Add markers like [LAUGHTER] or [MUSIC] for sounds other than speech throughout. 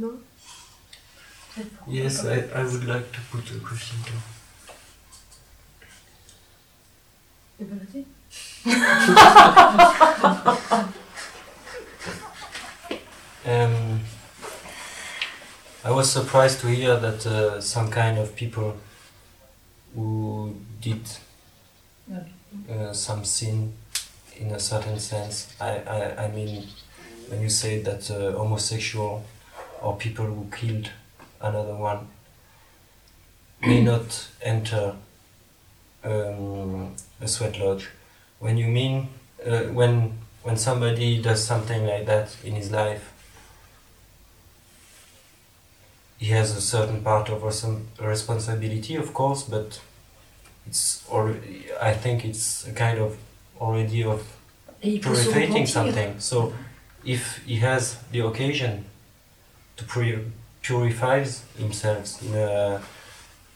No? Yes, I, I would like to put a question too. um, I was surprised to hear that uh, some kind of people who did uh, some sin in a certain sense. I, I, I mean, when you say that uh, homosexual or people who killed another one may not enter um, a sweat lodge. When you mean uh, when when somebody does something like that in his life, he has a certain part of some responsibility, of course, but it's already. I think it's a kind of already of purifying something. So, if he has the occasion to puri- purify himself in a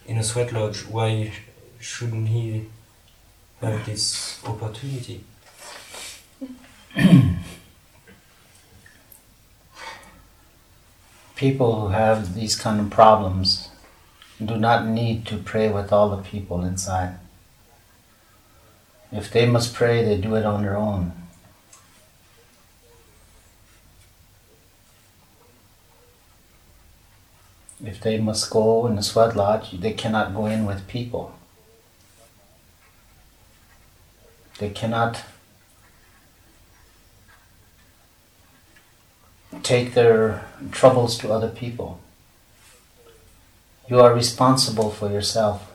in a sweat lodge, why shouldn't he have this opportunity? [CLEARS THROAT] People who have these kind of problems do not need to pray with all the people inside. If they must pray, they do it on their own. If they must go in the sweat lodge, they cannot go in with people. They cannot take their troubles to other people. You are responsible for yourself.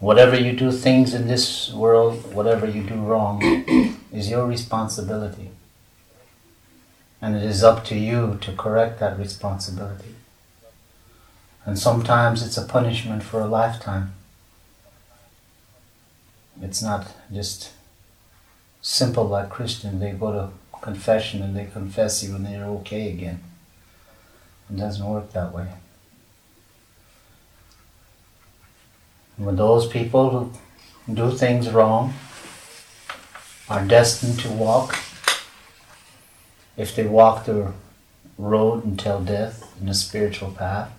Whatever you do, things in this world, whatever you do wrong, [COUGHS] is your responsibility. And it is up to you to correct that responsibility. And sometimes it's a punishment for a lifetime. It's not just simple like Christian. They go to confession and they confess you and they're okay again. It doesn't work that way. When those people who do things wrong are destined to walk, if they walk the road until death in the spiritual path,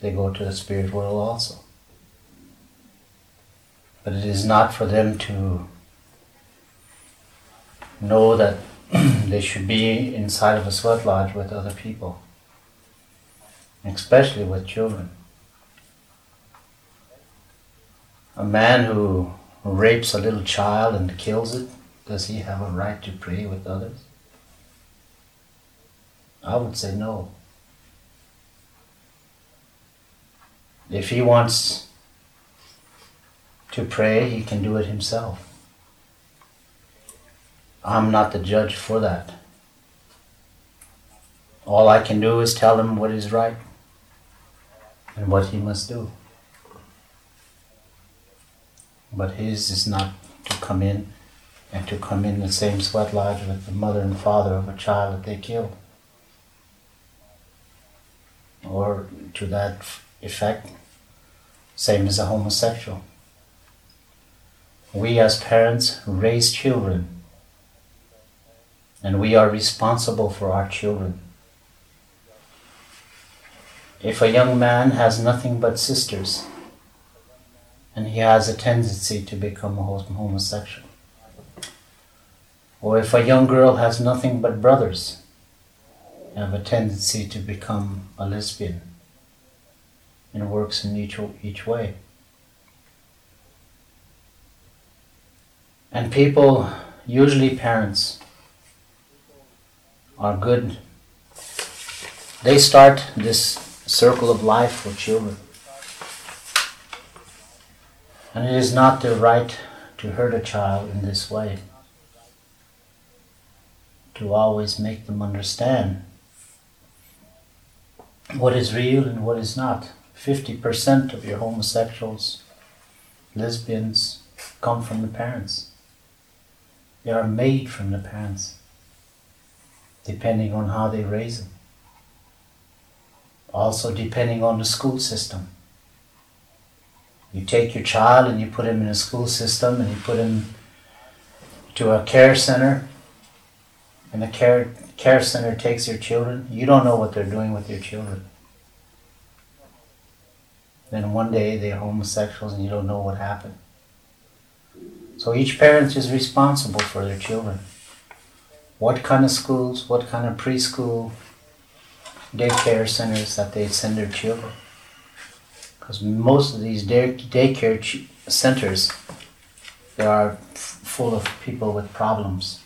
they go to the spirit world also. But it is not for them to know that [CLEARS THROAT] they should be inside of a sweat lodge with other people, especially with children. A man who rapes a little child and kills it, does he have a right to pray with others? I would say no. If he wants to pray, he can do it himself. I'm not the judge for that. All I can do is tell him what is right and what he must do. But his is not to come in and to come in the same sweat lodge with the mother and father of a child that they killed. Or to that effect, same as a homosexual. We as parents raise children and we are responsible for our children. If a young man has nothing but sisters, and he has a tendency to become a homosexual, or if a young girl has nothing but brothers, have a tendency to become a lesbian, and it works in each, each way. And people, usually parents, are good. They start this circle of life for children. And it is not their right to hurt a child in this way, to always make them understand what is real and what is not. 50% of your homosexuals, lesbians, come from the parents. They are made from the parents depending on how they raise them. Also, depending on the school system. You take your child and you put him in a school system and you put him to a care center and the care, care center takes your children, you don't know what they're doing with your children. Then one day they're homosexuals and you don't know what happened. So each parent is responsible for their children. What kind of schools, what kind of preschool, daycare centers that they send their children. Because most of these day, daycare centers, they are full of people with problems.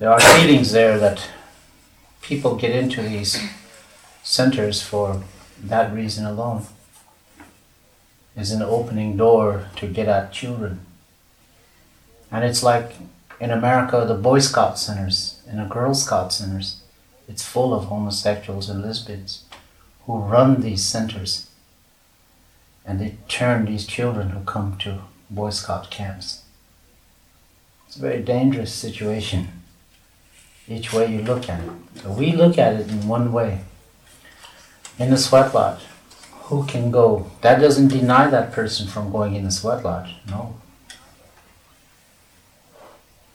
There are feelings there that people get into these centers for that reason alone is an opening door to get at children. And it's like in America, the Boy Scout centers and the Girl Scout centers, it's full of homosexuals and lesbians who run these centers. And they turn these children who come to Boy Scout camps. It's a very dangerous situation, each way you look at it. we look at it in one way. In the sweat lodge, who can go? That doesn't deny that person from going in the sweat lodge. No.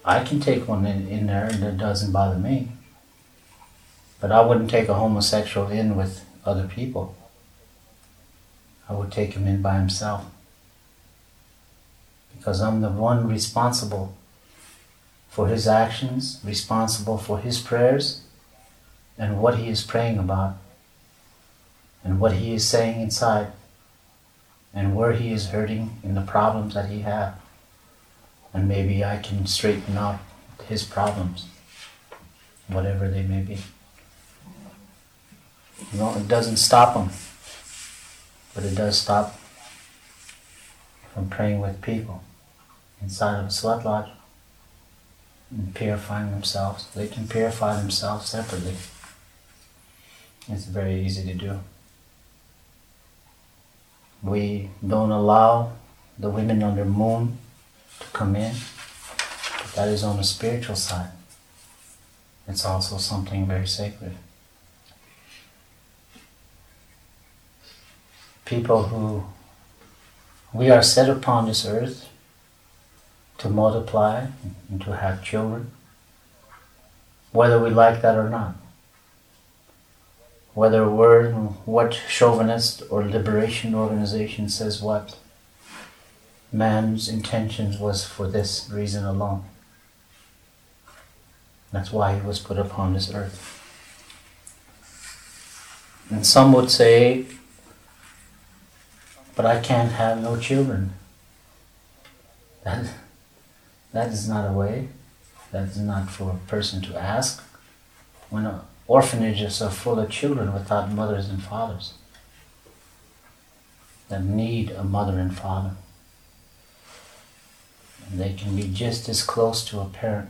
I can take one in, in there and it doesn't bother me. But I wouldn't take a homosexual in with other people. I would take him in by himself. Because I'm the one responsible for his actions, responsible for his prayers, and what he is praying about and what he is saying inside and where he is hurting in the problems that he has. And maybe I can straighten out his problems, whatever they may be. You know, it doesn't stop him, but it does stop from praying with people inside of a sweat lodge and purifying themselves. They can purify themselves separately. It's very easy to do we don't allow the women on the moon to come in. But that is on the spiritual side. It's also something very sacred. People who we are set upon this earth to multiply and to have children, whether we like that or not. Whether we're what chauvinist or liberation organization says what man's intention was for this reason alone. That's why he was put upon this earth. And some would say but i can't have no children. [LAUGHS] That, that is not a way that is not for a person to ask when orphanages are full of children without mothers and fathers that need a mother and father. And they can be just as close to a parent.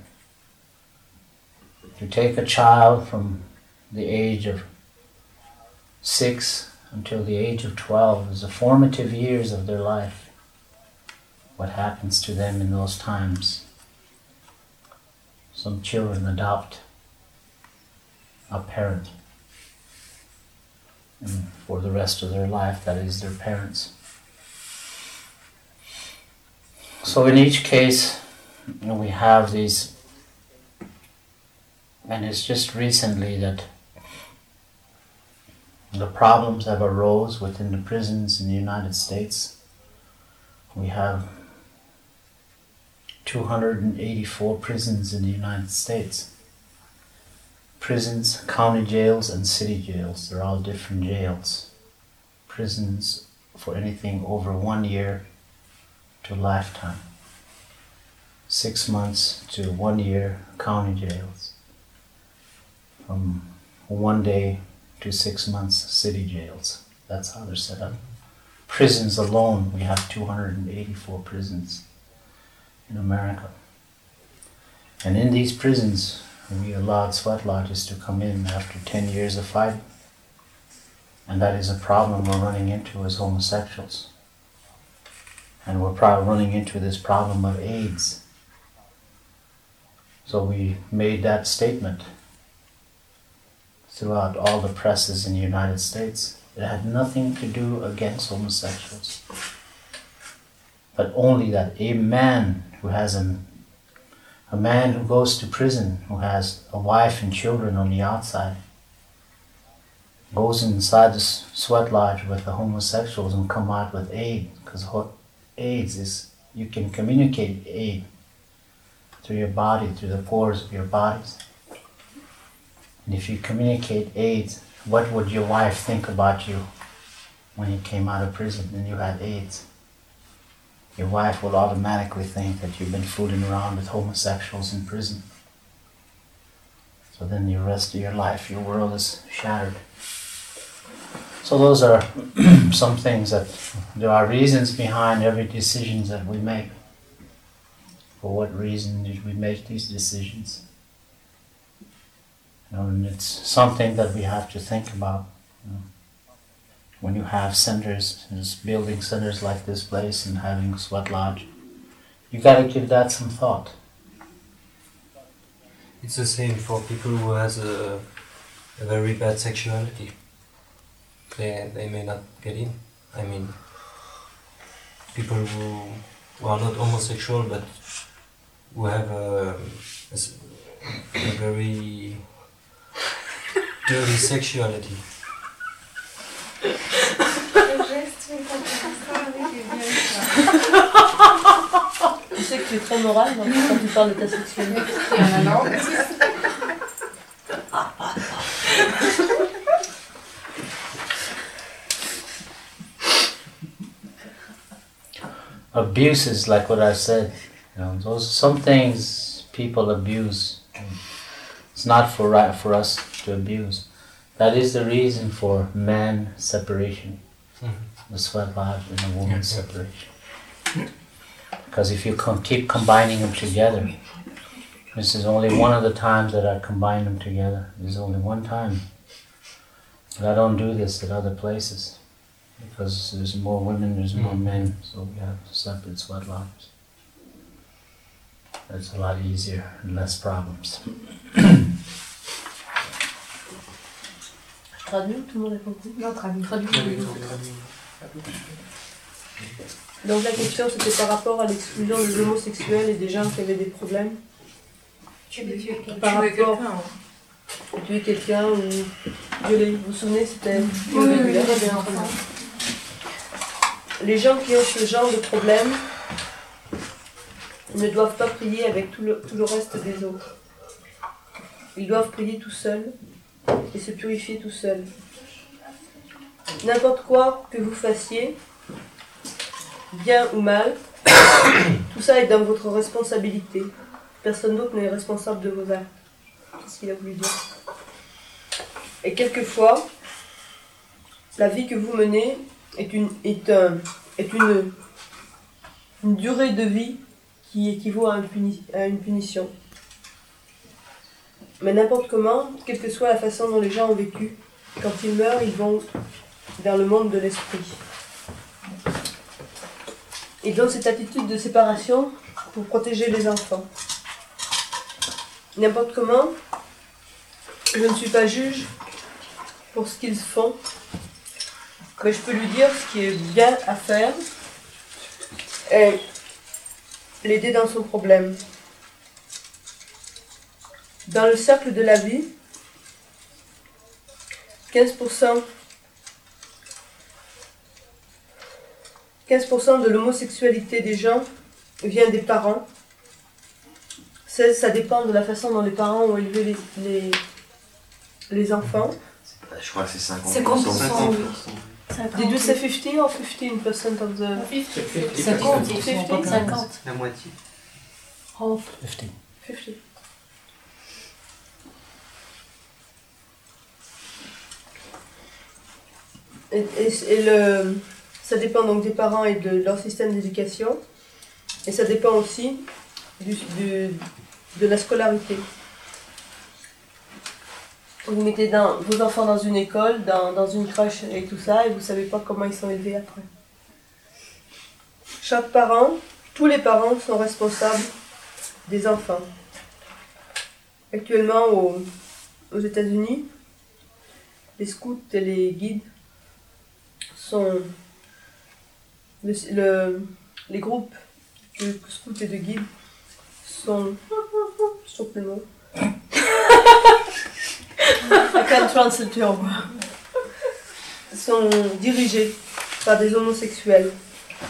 If you take a child from the age of six until the age of 12, is the formative years of their life. What happens to them in those times? Some children adopt a parent. And for the rest of their life, that is their parents. So in each case, you know, we have these, and it's just recently that the problems have arose within the prisons in the United States. We have 284 prisons in the United States prisons, county jails, and city jails. They're all different jails. Prisons for anything over one year to lifetime. Six months to one year county jails. From one day to six months city jails. That's how they're set up. Prisons alone, we have 284 prisons in America. And in these prisons, we allowed sweat lodges to come in after 10 years of fighting. And that is a problem we're running into as homosexuals. And we're probably running into this problem of AIDS. So we made that statement throughout all the presses in the United States. It had nothing to do against homosexuals, but only that a man who has a, a man who goes to prison, who has a wife and children on the outside, goes inside the sweat lodge with the homosexuals and come out with AIDS, because AIDS is you can communicate AIDS through your body, through the pores of your bodies. And if you communicate AIDS, what would your wife think about you when you came out of prison and you had AIDS? Your wife will automatically think that you've been fooling around with homosexuals in prison. So then the rest of your life, your world is shattered. So those are [CLEARS THROAT] some things that there are reasons behind every decision that we make. For what reason did we make these decisions? You know, and it's something that we have to think about. You know. When you have centers, building centers like this place and having sweat lodge, you gotta give that some thought. It's the same for people who has a, a very bad sexuality. They, they may not get in. I mean, people who, who are not homosexual but who have a, a, a very dirty sexuality. Tu sais que tu es très quand tu parles de ta sexualité. Abuse is like what I said. You know, those some things people abuse. It's not for right for us to abuse. That is the reason for man separation, mm-hmm. the sweat lodge and the woman separation. Because if you com- keep combining them together, this is only one of the times that I combine them together. This is only one time. But I don't do this at other places because there's more women, there's more mm-hmm. men, so we have separate sweat lodges. It's a lot easier and less problems. [CLEARS THROAT] Traduit tout le monde a compris Non, traduit. Donc la question c'était par rapport à l'exclusion des homosexuels et des gens qui avaient des problèmes. Tu veux tuer quelqu'un Par rapport à tuer quelqu'un ou violer. Vous vous souvenez, c'était oui, Les gens qui ont ce genre de problème ne doivent pas prier avec tout le, tout le reste des autres. Ils doivent prier tout seuls et se purifier tout seuls. N'importe quoi que vous fassiez, bien ou mal, [COUGHS] tout ça est dans votre responsabilité. Personne d'autre n'est responsable de vos actes. C'est ce qu'il a voulu dire? Et quelquefois, la vie que vous menez est une, durée de vie qui équivaut à une punition. Mais n'importe comment, quelle que soit la façon dont les gens ont vécu, quand ils meurent, ils vont vers le monde de l'esprit. Ils ont cette attitude de séparation pour protéger les enfants. N'importe comment, je ne suis pas juge pour ce qu'ils font, mais je peux lui dire ce qui est bien à faire et l'aider dans son problème. Dans le cercle de la vie, 15%, 15 de l'homosexualité des gens vient des parents. 16, ça dépend de la façon dont les parents ont élevé les, les, les enfants. Je crois que c'est 50%. 50%. Did you say 50 or 15% of the... 50. 50. 50. La moitié. Half. 50. 50. Et, le, ça dépend donc des parents et de leur système d'éducation. Et ça dépend aussi de la scolarité. Vous mettez vos enfants dans une école, dans, dans une crèche et tout ça, et vous ne savez pas comment ils sont élevés après. Chaque parent, tous les parents sont responsables des enfants. Actuellement, aux États-Unis, les scouts et les guides sont le, les groupes de scouts et de guides sont. I translate your. Sont dirigés par des homosexuels.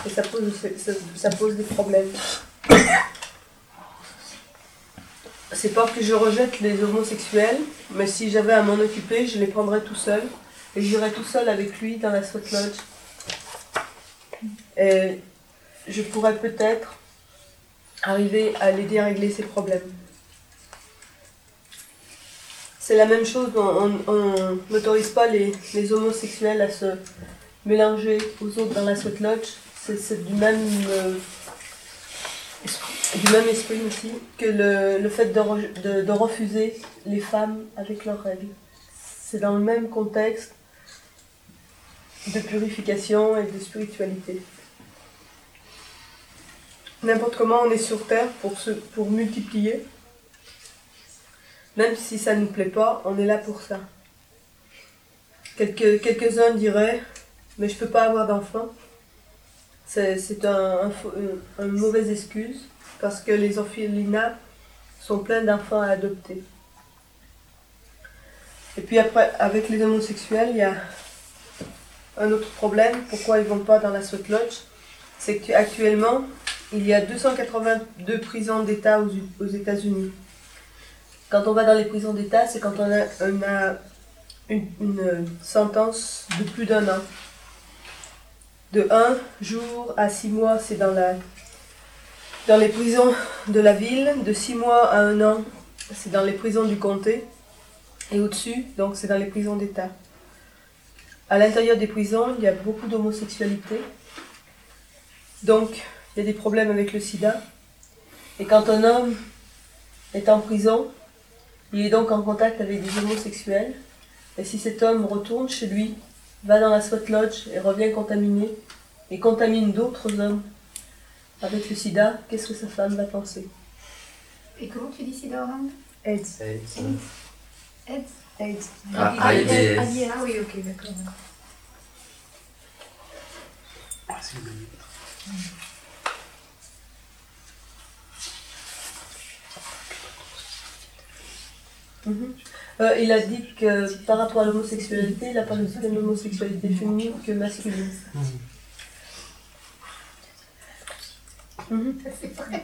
Et ça pose, ça, ça pose des problèmes. C'est pas que je rejette les homosexuels, mais si j'avais à m'en occuper, je les prendrais tout seul. Et j'irais tout seul avec lui dans la Sweat Lodge. Et je pourrais peut-être arriver à l'aider à régler ses problèmes. C'est la même chose, on n'autorise pas les, homosexuels à se mélanger aux autres dans la Sweat Lodge. C'est du même, euh, du même esprit aussi que le, le fait de, de- de refuser les femmes avec leurs règles. C'est dans le même contexte de purification et de spiritualité. N'importe comment on est sur Terre pour, multiplier. Même si ça ne nous plaît pas, on est là pour ça. Quelques, quelques-uns diraient, mais je peux pas avoir d'enfants. C'est, c'est un, faux- un- une mauvaise excuse parce que les orphelinats sont pleins d'enfants à adopter. Et puis après, avec les homosexuels, il y a un autre problème. Pourquoi ils vont pas dans la Sweat Lodge C'est qu'actuellement, il y a 282 prisons d'État aux, États-Unis. Quand on va dans les prisons d'État, c'est quand on a, une, sentence de plus d'un an. De un jour à six mois, c'est dans, dans les prisons de la ville. De six mois à un an, c'est dans les prisons du comté. Et au-dessus, donc, c'est dans les prisons d'État. À l'intérieur des prisons, il y a beaucoup d'homosexualité. Donc, il y a des problèmes avec le sida. Et quand un homme est en prison, il est donc en contact avec des homosexuels. Et si cet homme retourne chez lui, va dans la SWAT Lodge et revient contaminé, et contamine d'autres hommes avec le sida, qu'est-ce que sa femme va penser? Et comment tu dis sida en langue AIDS. AIDS AIDS. Ah, AIDS. Ah, ah oui, ok, d'accord. Mhm. Euh, il a dit que par rapport à l'homosexualité, il a parlé aussi d'une homosexualité féminine que masculine. Mhm. C'est vrai.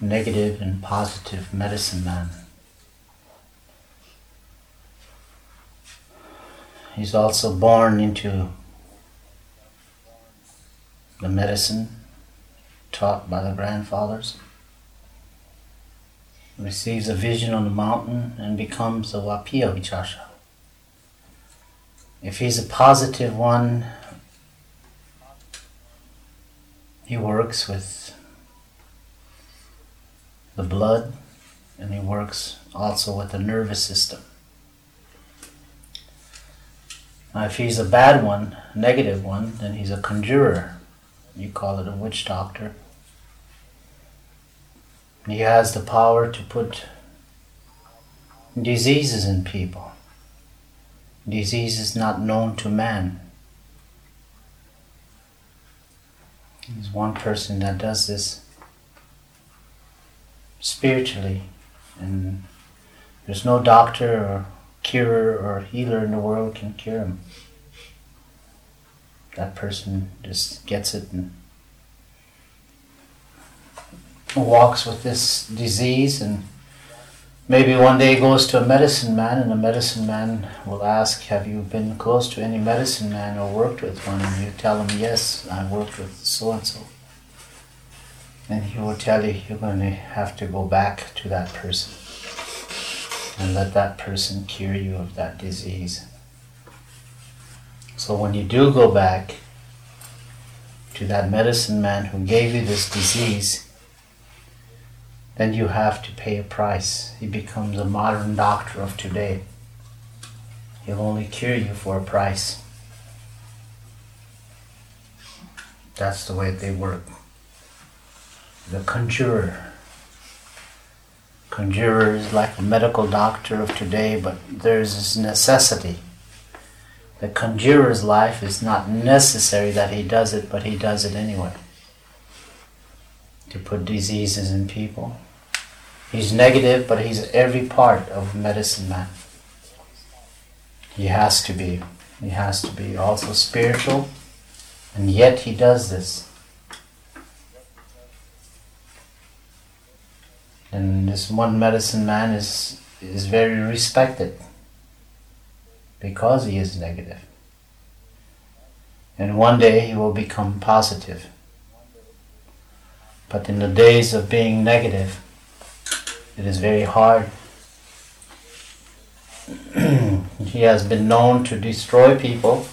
negative and positive medicine man. He's also born into the medicine taught by the grandfathers, receives a vision on the mountain, and becomes a Wapia Vichasha. If he's a positive one, he works with the blood and he works also with the nervous system. Now, if he's a bad one, negative one, then he's a conjurer. You call it a witch doctor. He has the power to put diseases in people. Diseases not known to man. There's one person that does this spiritually, and there's no doctor or curer or healer in the world can cure him. That person just gets it and walks with this disease and maybe one day goes to a medicine man and the medicine man will ask have you been close to any medicine man or worked with one? And you tell him yes i worked with so and so and he will tell you you're going to have to go back to that person and let that person cure you of that disease so when you do go back to that medicine man who gave you this disease, then you have to pay a price. He becomes a modern doctor of today. He'll only cure you for a price. That's the way they work. The conjurer. Conjurer is like a medical doctor of today, but there's this necessity. The conjurer's life is not necessary that he does it, but he does it anyway. To put diseases in people. He's negative, but he's every part of medicine man. He has to be. He has to be also spiritual, and yet he does this. And this one medicine man is, is very respected because he is negative. And one day he will become positive. But in the days of being negative, it is very hard. [CLEARS THROAT] he has been known to destroy people,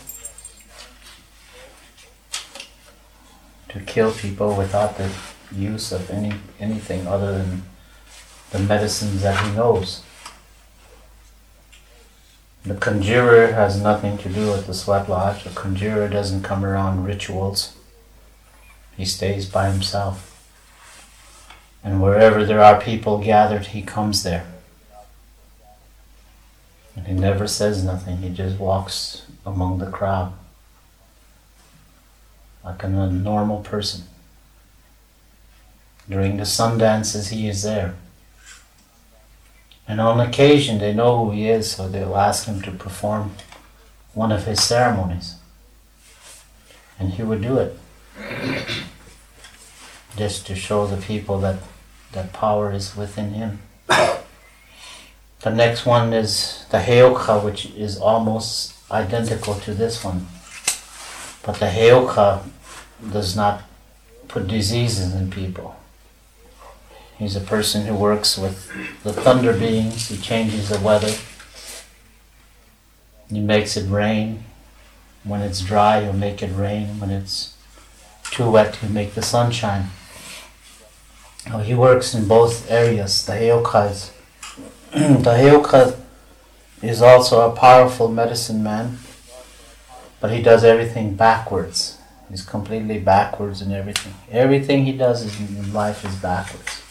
to kill people without the use of any anything other than the medicines that he knows. The conjurer has nothing to do with the sweat lodge. The conjurer doesn't come around rituals. He stays by himself. And wherever there are people gathered, he comes there. And he never says nothing, he just walks among the crowd like a normal person. During the sun dances, he is there. And on occasion, they know who he is, so they'll ask him to perform one of his ceremonies. And he would do it. Just to show the people that that power is within him. The next one is the Heyoka, which is almost identical to this one. But the Heyoka does not put diseases in people. He's a person who works with the thunder beings. He changes the weather. He makes it rain. When it's dry, he'll make it rain. When it's too wet, he'll make the sunshine. Oh, he works in both areas. The Heyoka [CLEARS THROAT] is, the Heyoka is also a powerful medicine man, but he does everything backwards. He's completely backwards in everything. Everything he does in life is backwards.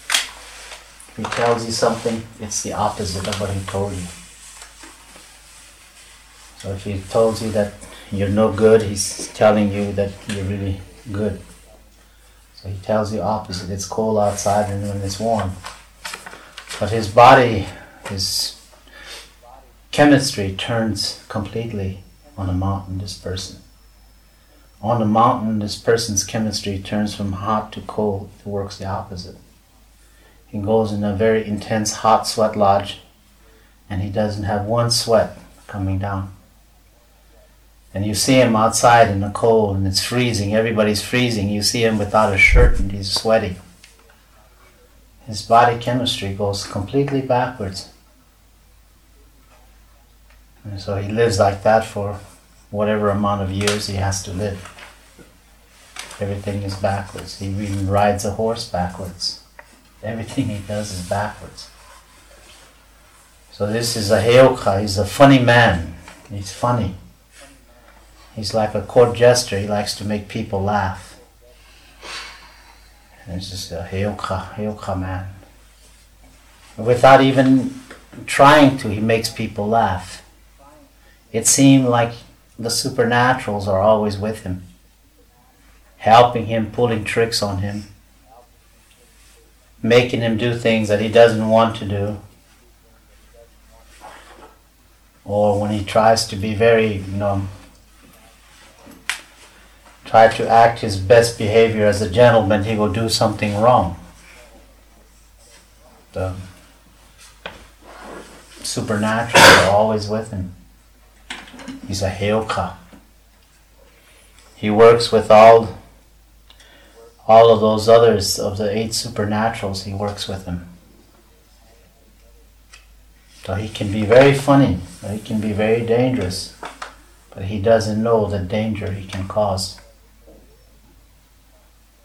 He tells you something, it's the opposite of what he told you. So if he told you that you're no good, he's telling you that you're really good. So he tells you opposite. It's cold outside and when it's warm. But his body, his chemistry turns completely on a mountain, this person. On the mountain, this person's chemistry turns from hot to cold. It works the opposite. He goes in a very intense hot sweat lodge and he doesn't have one sweat coming down. And you see him outside in the cold and it's freezing, everybody's freezing. You see him without a shirt and he's sweaty. His body chemistry goes completely backwards. And so he lives like that for whatever amount of years he has to live. Everything is backwards. He even rides a horse backwards. Everything he does is backwards. So this is a Heyoka. He's a funny man. He's funny. He's like a court jester. He likes to make people laugh. It's just a Heyoka, Heyoka man. Without even trying to, he makes people laugh. It seemed like the supernaturals are always with him, helping him, pulling tricks on him making him do things that he doesn't want to do. Or when he tries to be very, you know, try to act his best behavior as a gentleman, he will do something wrong. The supernatural are always with him. He's a Heyoka. He works with all all of those others of the eight supernaturals, he works with them. So he can be very funny, he can be very dangerous, but he doesn't know the danger he can cause.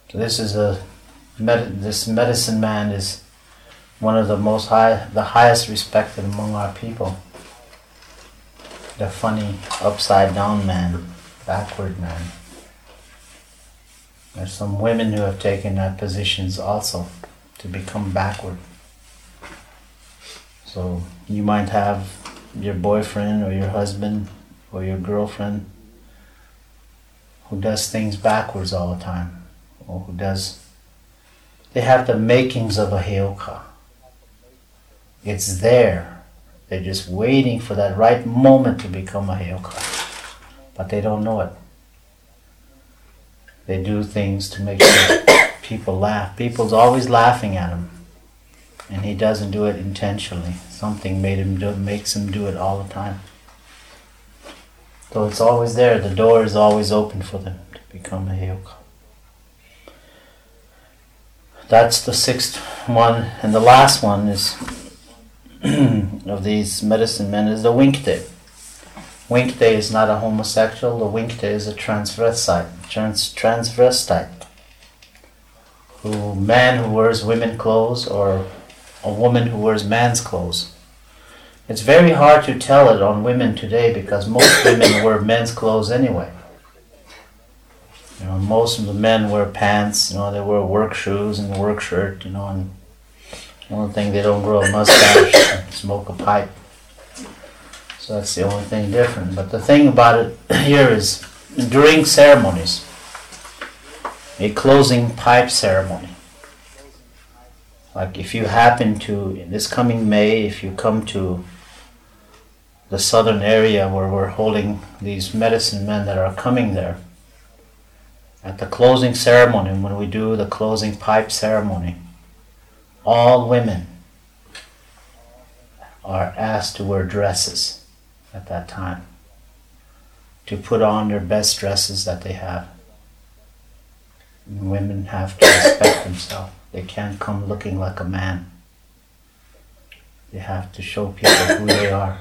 So this is a this medicine man is one of the most high, the highest respected among our people. The funny upside down man, backward man. There's some women who have taken that positions also to become backward. So you might have your boyfriend or your husband or your girlfriend who does things backwards all the time or who does they have the makings of a heyoka. It's there. They're just waiting for that right moment to become a heyoka. But they don't know it. They do things to make sure [COUGHS] people laugh. People's always laughing at him. And he doesn't do it intentionally. Something made him do makes him do it all the time. So it's always there. The door is always open for them to become a heyoka. That's the sixth one, and the last one is [COUGHS] of these medicine men is the Winkte. Winkte is not a homosexual. The Winkte is a transvestite. Trans transvestite. Who man who wears women clothes or a woman who wears man's clothes. It's very hard to tell it on women today because most [COUGHS] women wear men's clothes anyway. You know, most of the men wear pants. You know, they wear work shoes and work shirt. You know, and only thing they don't grow a mustache, [COUGHS] smoke a pipe. So that's the only thing different. But the thing about it [CLEARS THROAT] here is during ceremonies, a closing pipe ceremony. Like if you happen to in this coming May, if you come to the southern area where we're holding these medicine men that are coming there at the closing ceremony, when we do the closing pipe ceremony, all women are asked to wear dresses at that time, to put on their best dresses that they have. And women have to respect themselves. They can't come looking like a man. They have to show people who they are.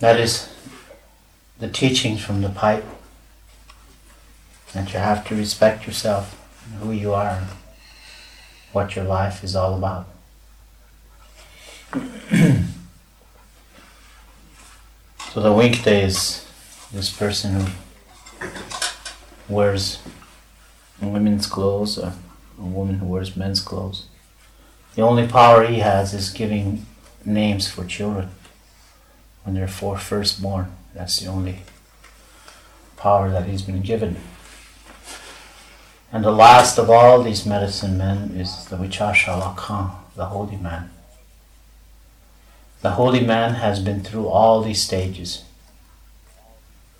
that is the teachings from the pipe that you have to respect yourself, and who you are, what your life is all about. [CLEARS THROAT] so the Winkte is this person who wears women's clothes or a woman who wears men's clothes. The only power he has is giving names for children when they're for firstborn. That's the only power that he's been given. And the last of all these medicine men is the Vichasha Wakan, the holy man. The holy man has been through all these stages.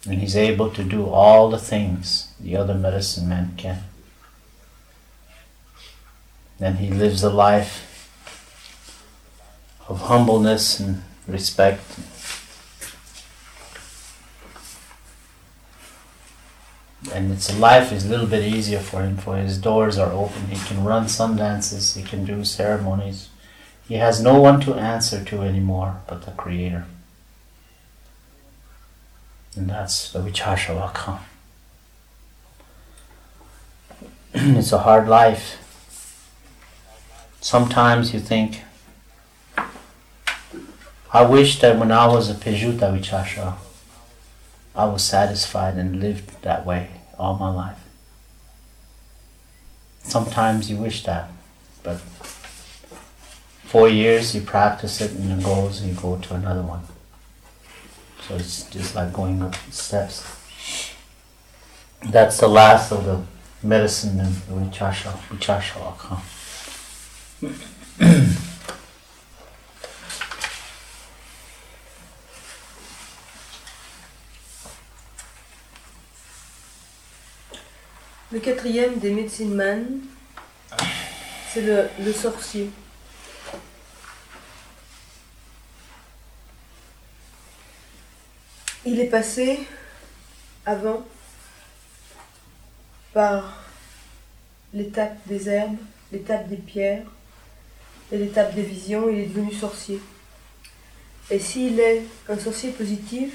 And he's able to do all the things the other medicine men can. Then he lives a life of humbleness and respect and its life is a little bit easier for him for his doors are open he can run some dances he can do ceremonies he has no one to answer to anymore but the creator. And that's the vichashavaka [CLEARS THROAT] it's a hard life. Sometimes you think i wish that when i was a pejuta vichasha I was satisfied and lived that way all my life. Sometimes you wish that, but four years you practice it and it goes and you go to another one. So it's just like going up steps. That's the last of the medicine and vichasha, vichasha. Le quatrième des Medicine Man, c'est le, le sorcier. Il est passé avant par l'étape des herbes, l'étape des pierres et l'étape des visions, il est devenu sorcier. Et s'il est un sorcier positif,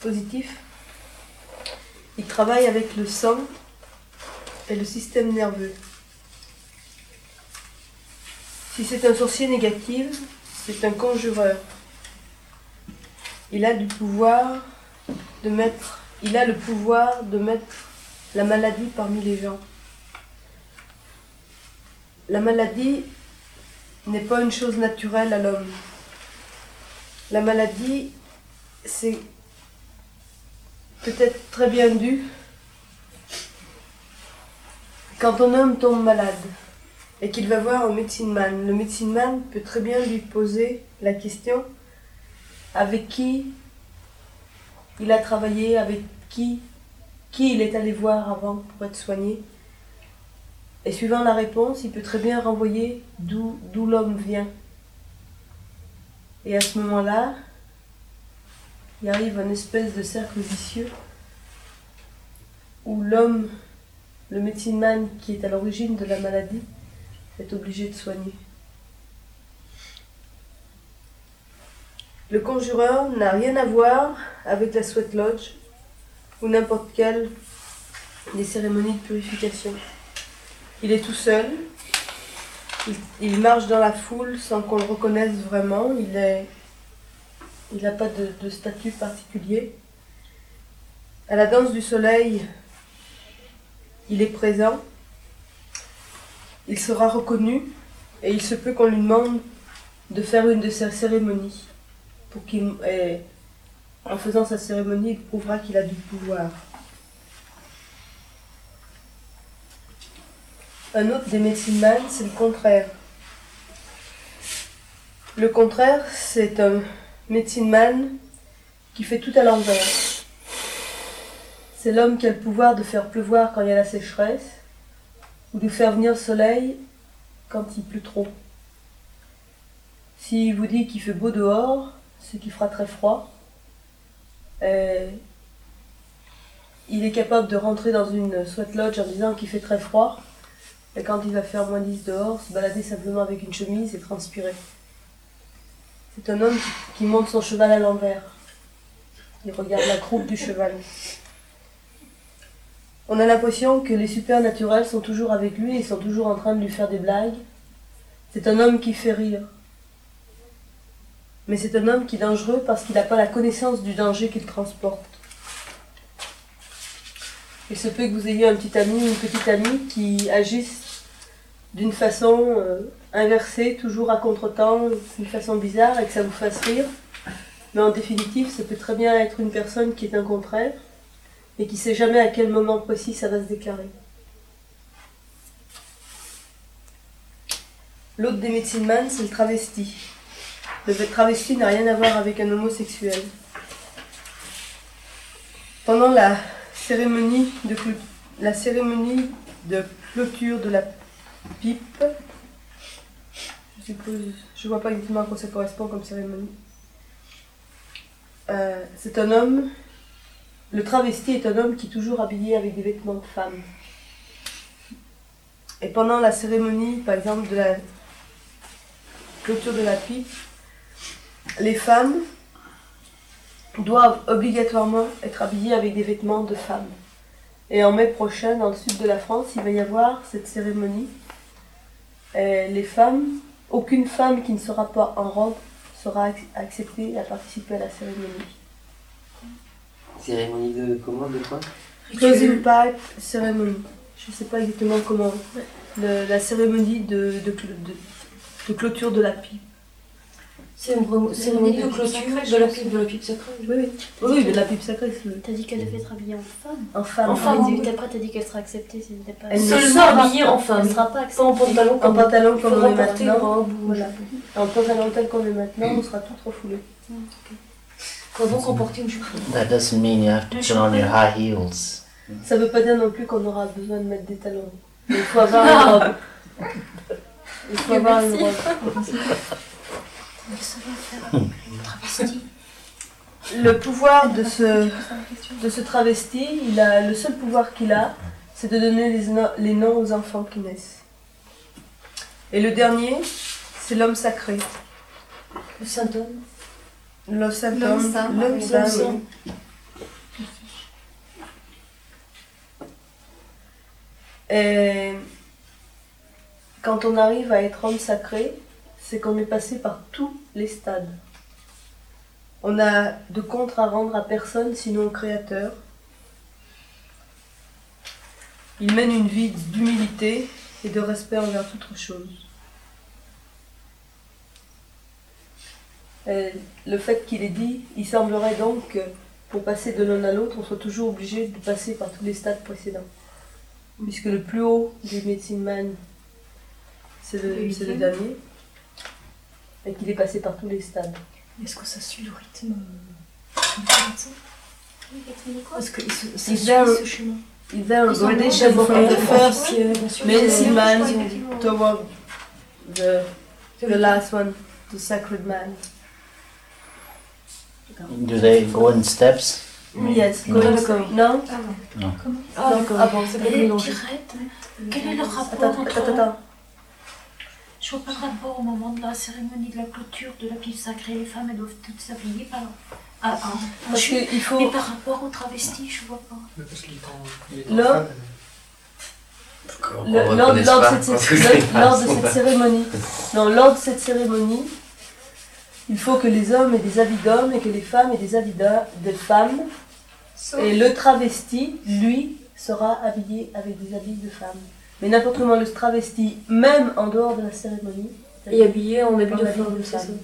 positif, il travaille avec le sang est le système nerveux. Si c'est un sorcier négatif, c'est un conjureur. Il a du pouvoir il a le pouvoir de mettre la maladie parmi les gens. La maladie n'est pas une chose naturelle à l'homme. La maladie, c'est peut-être très bien dû quand un homme tombe malade et qu'il va voir un médecine man. Le médecine man peut très bien lui poser la question avec qui il a travaillé, avec qui, qui il est allé voir avant pour être soigné. Et suivant la réponse, il peut très bien renvoyer d'où l'homme vient. Et à ce moment-là, il arrive un espèce de cercle vicieux où l'homme, le médecine man qui est à l'origine de la maladie, est obligé de soigner. Le conjureur n'a rien à voir avec la sweat lodge ou n'importe quelle des cérémonies de purification. Il est tout seul, il, marche dans la foule sans qu'on le reconnaisse vraiment, il est il n'a pas de, de statut particulier. À la danse du soleil, il est présent, il sera reconnu et il se peut qu'on lui demande de faire une de ses cérémonies. Pour qu'il, et en faisant sa cérémonie, il prouvera qu'il a du pouvoir. Un autre des médecines man, c'est le contraire. Le contraire, c'est un médecine man qui fait tout à l'envers. C'est l'homme qui a le pouvoir de faire pleuvoir quand il y a la sécheresse ou de faire venir le soleil quand il pleut trop. S'il vous dit qu'il fait beau dehors, c'est qu'il fera très froid. Euh, il est capable de rentrer dans une sweat lodge en disant qu'il fait très froid. Et quand il va faire moins 10 dehors, se balader simplement avec une chemise et transpirer. C'est un homme qui, qui monte son cheval à l'envers. Il regarde la croupe du cheval. On a l'impression que les supernaturels sont toujours avec lui et sont toujours en train de lui faire des blagues. C'est un homme qui fait rire. Mais c'est un homme qui est dangereux parce qu'il n'a pas la connaissance du danger qu'il transporte. Il se peut que vous ayez un petit ami ou une petite amie qui agissent d'une façon euh, inversée, toujours à contre-temps, d'une façon bizarre et que ça vous fasse rire. Mais en définitive, ça peut très bien être une personne qui est un contraire et qui ne sait jamais à quel moment précis ça va se déclarer. L'autre des médecines man, c'est le travesti. Le travesti n'a rien à voir avec un homosexuel. Pendant la cérémonie de, clôture de la pipe, je suppose, je vois pas exactement à quoi ça correspond comme cérémonie. Euh, c'est un homme, le travesti est un homme qui est toujours habillé avec des vêtements de femme. Et pendant la cérémonie, par exemple, de la clôture de la pipe, les femmes doivent obligatoirement être habillées avec des vêtements de femme. Et en mai prochain, dans le sud de la France, il va y avoir cette cérémonie. Et les femmes, aucune femme qui ne sera pas en robe sera ac- acceptée à participer à la cérémonie. Cérémonie de comment, de quoi? Closing pipe cérémonie. Je ne sais pas exactement comment. Le- la cérémonie de, de, cl- de- de clôture de la pipe. C'est une cérémonie de clôture de la pipe, de la pipe sacrée. Oui, oui. Oui, de la pipe sacrée, T'as dit qu'elle devait être habillée en femme. en femme. En femme, Et oui. après, t'as dit qu'elle sera acceptée si pas. Elle ne sera- habillée en Elle femme. sera pas Pas acceptée. en pantalon En comme pantalon Il comme on est maintenant. Voilà. En pantalon tel qu'on est maintenant, on sera toutes refoulées. Faut donc emporter une jupe. That doesn't mean you have to put on your high heels. Ça veut pas dire non plus qu'on aura besoin de mettre des talons. Il faut [LAUGHS] avoir une robe. Il faut avoir une robe. [LAUGHS] Le pouvoir de ce, de ce travesti, il a, le seul pouvoir qu'il a, c'est de donner les, no- les noms aux enfants qui naissent. Et le dernier, c'est l'homme sacré. Le saint homme. Le saint L'homme homme. L'homme saint, oui. Et quand on arrive à être homme sacré, c'est qu'on est passé par tous les stades. On n'a de compte à rendre à personne sinon au Créateur. Il mène une vie d'humilité et de respect envers toute chose. Et le fait qu'il ait dit, il semblerait donc que pour passer de l'un à l'autre, on soit toujours obligé de passer par tous les stades précédents. Puisque le plus haut du medicine man, c'est le, dernier. Et qu'il est passé par tous les stades. Est-ce que ça suit le rythme Is there- a gradation from the first medicine man toward the, the last one, the sacred man? Do they go in steps? Yes, No. going to Non? Ah non. Ah. Ah bon, c'est pas. Pirette, quel est le rapport attends, attends. Je vois pas de rapport au moment de la cérémonie de la clôture de la pile sacrée. Les femmes, elles doivent toutes s'habiller par... Ah, ah, Parce je- qu'il Mais faut. par rapport aux travestis, je vois pas. Parce qu'il est en- il. Le- lors, de cette, lors- lors de cette cérémonie, non, lors de cette cérémonie, il faut que les hommes aient des habits d'hommes et que les femmes aient des habits de, de femmes. Sauf Et le travesti, lui, sera habillé avec des habits de femme. Mais n'importe comment le travesti, même en dehors de la cérémonie, Et habillé en habit de femme,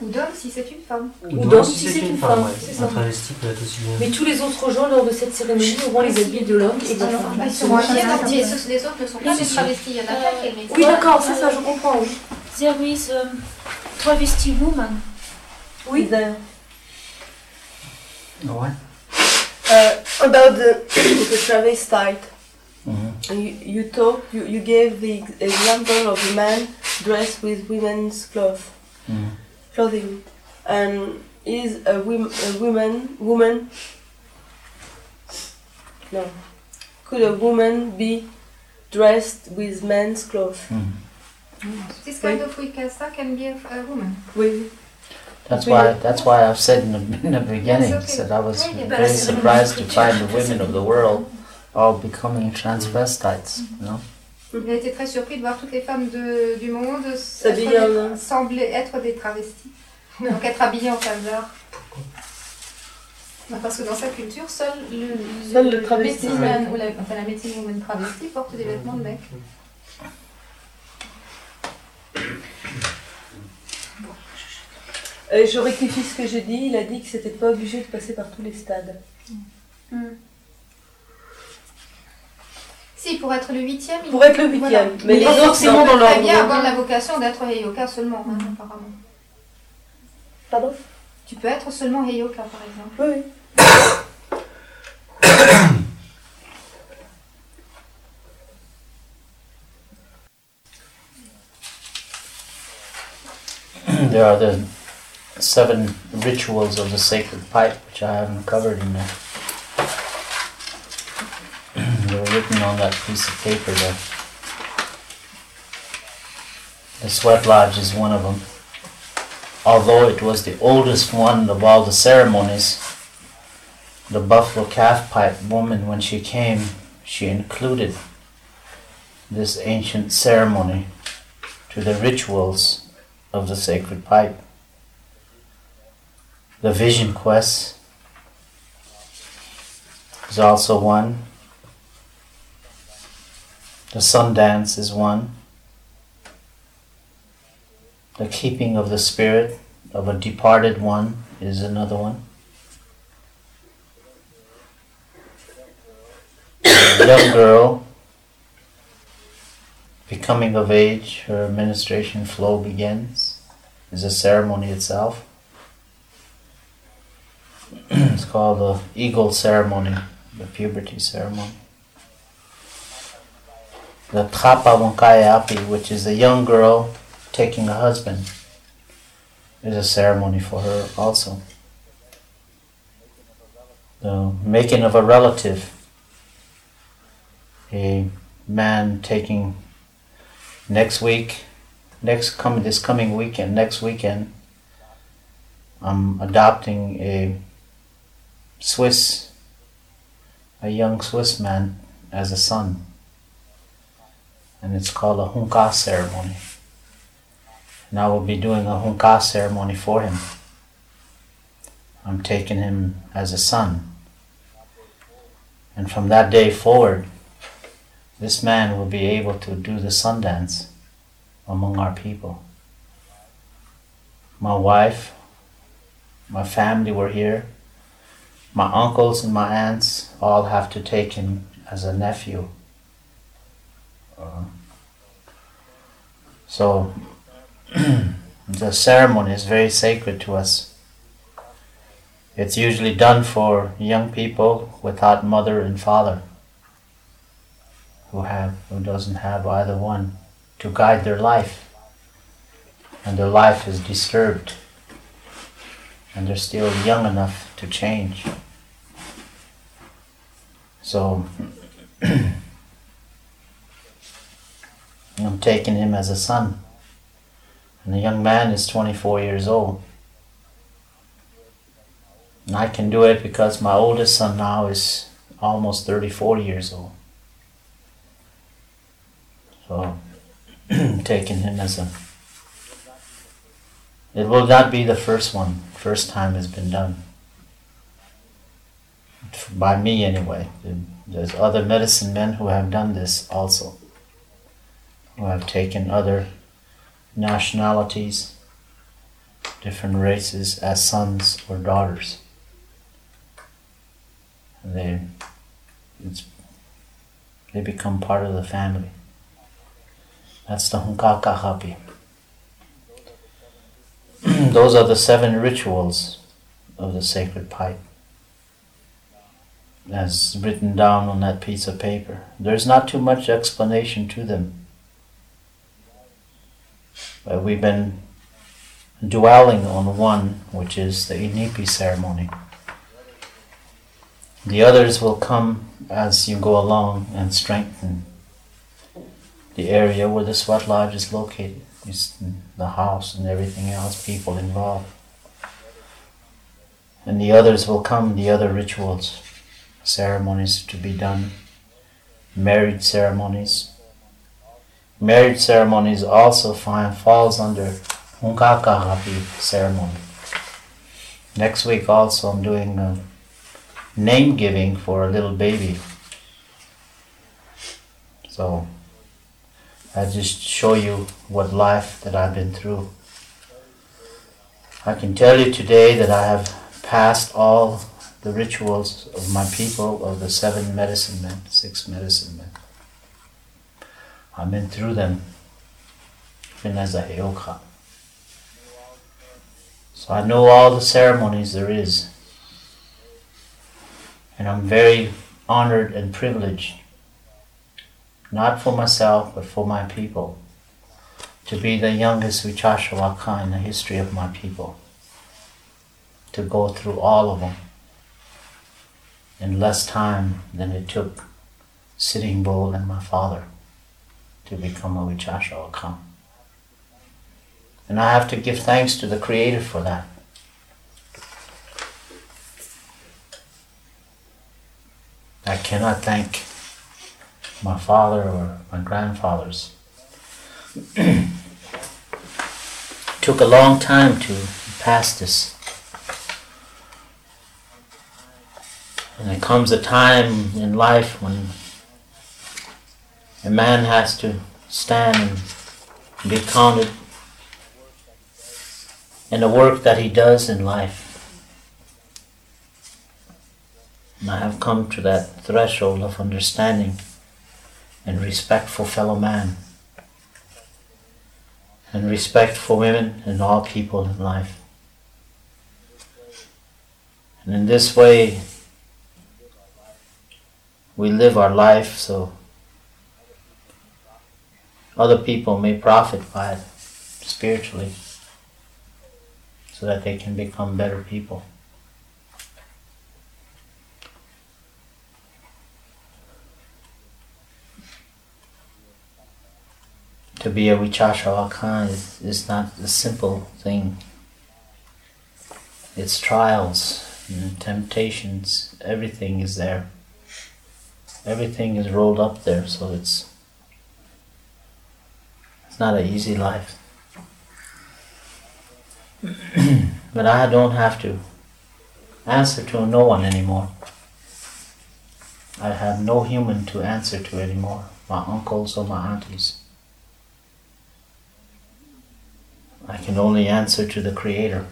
ou d'homme si c'est une femme. Ou d'homme, si c'est une femme, ouais. c'est ça. Un travesti peut être aussi bien. Mais tous les autres gens lors de cette cérémonie auront les habits de l'homme et de la femme. Ils sont des- les autres- ne sont pas Oui, des travestis, il y en a pas qui Oui d'accord, c'est ça, je comprends, oui. There is a travesti woman. oui. There. What? Uh, about the, [COUGHS] the travestite. You, you talk, you, you gave the example of a man dressed with women's cloth, Mhm. clothing, and is a, wom- a woman woman. No, could a woman be dressed with men's cloth? Mhm. This kind of wikasa can be a a woman. Oui. That's why. That's why I've said in the, in the beginning okay. that I was Yeah, yeah, very surprised to find the women of the [LAUGHS] world all becoming transvestites. Il a été très surpris de voir toutes les femmes de, du monde être sembler être des travestis. Donc être habillées en femme d'art. Bah, Parce que dans sa culture, seul le, Seul le travesti, medicine ouais. man ou la, enfin, la medicine woman travesti porte des vêtements de mec. Euh, je rectifie ce que j'ai dit. Il a dit que c'était pas obligé de passer par tous les stades. Si, pour être le huitième, il Pour être le Voilà. huitième. Mais Mais les pas autres, forcément non. dans l'ordre. bien avoir la vocation d'être Heyoka seulement, hein, apparemment. Pardon? Tu peux être seulement Heyoka, par exemple. Oui, oui. [COUGHS] there are the seven rituals of the sacred pipe, which I haven't covered in there. Written on that piece of paper there. The sweat lodge is one of them. Although it was the oldest one of all the ceremonies, the buffalo calf pipe woman, when she came, she included this ancient ceremony to the rituals of the sacred pipe. The vision quest is also one. The sun dance is one. The keeping of the spirit of a departed one is another one. The young girl becoming of age, her menstruation flow begins, is a ceremony itself. [CLEARS THROAT] it's called the eagle ceremony, the puberty ceremony. The Trapa Wankayapi, which is a young girl taking a husband, is a ceremony for her also. The making of a relative, a man taking next week, next coming this coming weekend, next weekend, I'm adopting a Swiss, a young Swiss man as a son. And it's called a Hunka ceremony. And I will be doing a Hunka ceremony for him. I'm taking him as a son. And from that day forward, this man will be able to do the sun dance among our people. My wife, my family were here. My uncles and my aunts all have to take him as a nephew. Uh, so [CLEARS THROAT] the ceremony is very sacred to us. It's usually done for young people without mother and father who have who doesn't have either one to guide their life. And their life is disturbed. And they're still young enough to change. So [CLEARS THROAT] I'm taking him as a son and the young man is 24 years old and I can do it because my oldest son now is almost 34 years old so, [CLEARS THROAT] taking him as a. It will not be the first one. First time has been done. By me, anyway. There's other medicine men who have done this also. Who have taken other nationalities, different races as sons or daughters. They, it's, they become part of the family. That's the Hunkakahapi. [CLEARS THROAT] Those are the seven rituals of the sacred pipe as written down on that piece of paper. There's not too much explanation to them. But we've been dwelling on one, which is the Inipi ceremony. The others will come as you go along and strengthen the area where the sweat lodge is located, is the house and everything else, people involved. And the others will come, the other rituals, ceremonies to be done, marriage ceremonies. Marriage ceremonies also find, falls under Hunkakahapi ceremony. Next week also I'm doing a name giving for a little baby. So I just show you what life that I've been through. I can tell you today that I have passed all the rituals of my people, of the seven medicine men, six medicine men. I've been through them, even as a Heyoka. So I know all the ceremonies there is. And I'm very honored and privileged not for myself, but for my people, to be the youngest Vichasha Wakan in the history of my people, to go through all of them in less time than it took Sitting Bull and my father to become a Vichasha Vichashravaka. And I have to give thanks to the Creator for that. I cannot thank my father or my grandfathers. [CLEARS THROAT] Took a long time to pass this. And there comes a time in life when a man has to stand and be counted in the work that he does in life. And I have come to that threshold of understanding and respect for fellow man and respect for women and all people in life. And in this way, we live our life so other people may profit by it spiritually so that they can become better people. to be a Vichasha Wakan is, is not a simple thing. It's trials, and temptations, everything is there. Everything is rolled up there, so it's It's not an easy life. [CLEARS THROAT] but I don't have to answer to no one anymore. I have no human to answer to anymore, my uncles or my aunties. I can only answer to the Creator.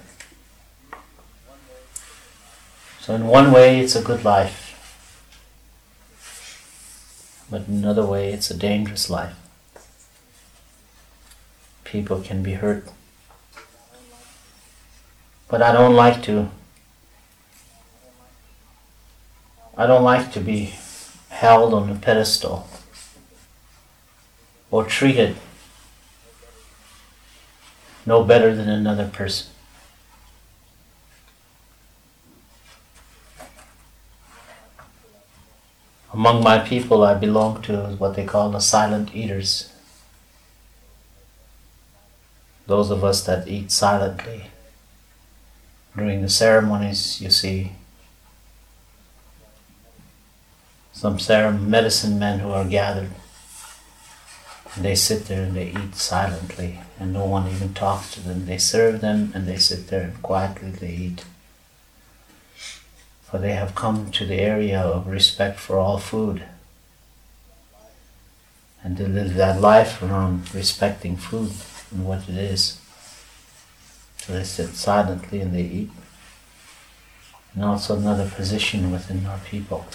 So, in one way, it's a good life, but in another way, it's a dangerous life. People can be hurt. But I don't like to. I don't like to be held on a pedestal or treated no better than another person. Among my people, I belong to what they call the silent eaters. Those of us that eat silently. During the ceremonies, you see some medicine men who are gathered And they sit there and they eat silently, and no one even talks to them. They serve them and they sit there and quietly they eat. For they have come to the area of respect for all food. And they live that life around respecting food and what it is. So they sit silently and they eat. And also another position within our people.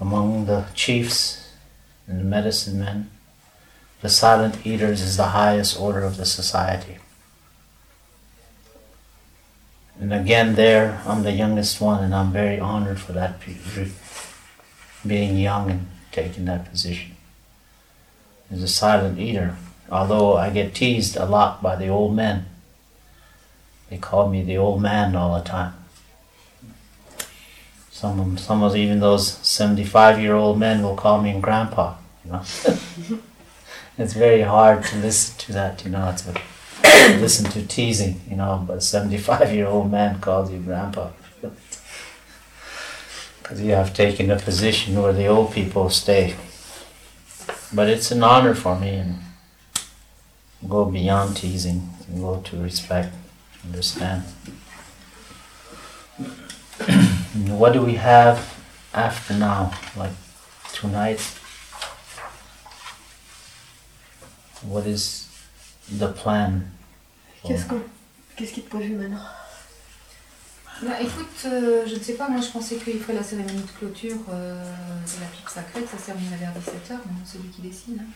Among the chiefs and the medicine men, the silent eaters is the highest order of the society. And again, there, I'm the youngest one, and I'm very honored for that, being young and taking that position. As a silent eater, although I get teased a lot by the old men. They call me the old man all the time. Some of some of even those 75 year old men will call me grandpa, you know. [LAUGHS] it's very hard to listen to that, you know, to, listen to teasing, you know, but a 75 year old man calls you grandpa. [LAUGHS] Because you have taken a position where the old people stay. But it's an honor for me and go beyond teasing and go to respect, understand. [CLEARS THROAT] what do we have after now? Like tonight? What is the plan? Qu'est-ce qu'on, qu'est-ce qui est prévu maintenant? Bah, écoute, euh, je ne sais pas, moi je pensais qu'il ferait la cérémonie de clôture euh, de la pipe sacrée, ça se terminerait vers 17h, c'est lui qui décide. Hein.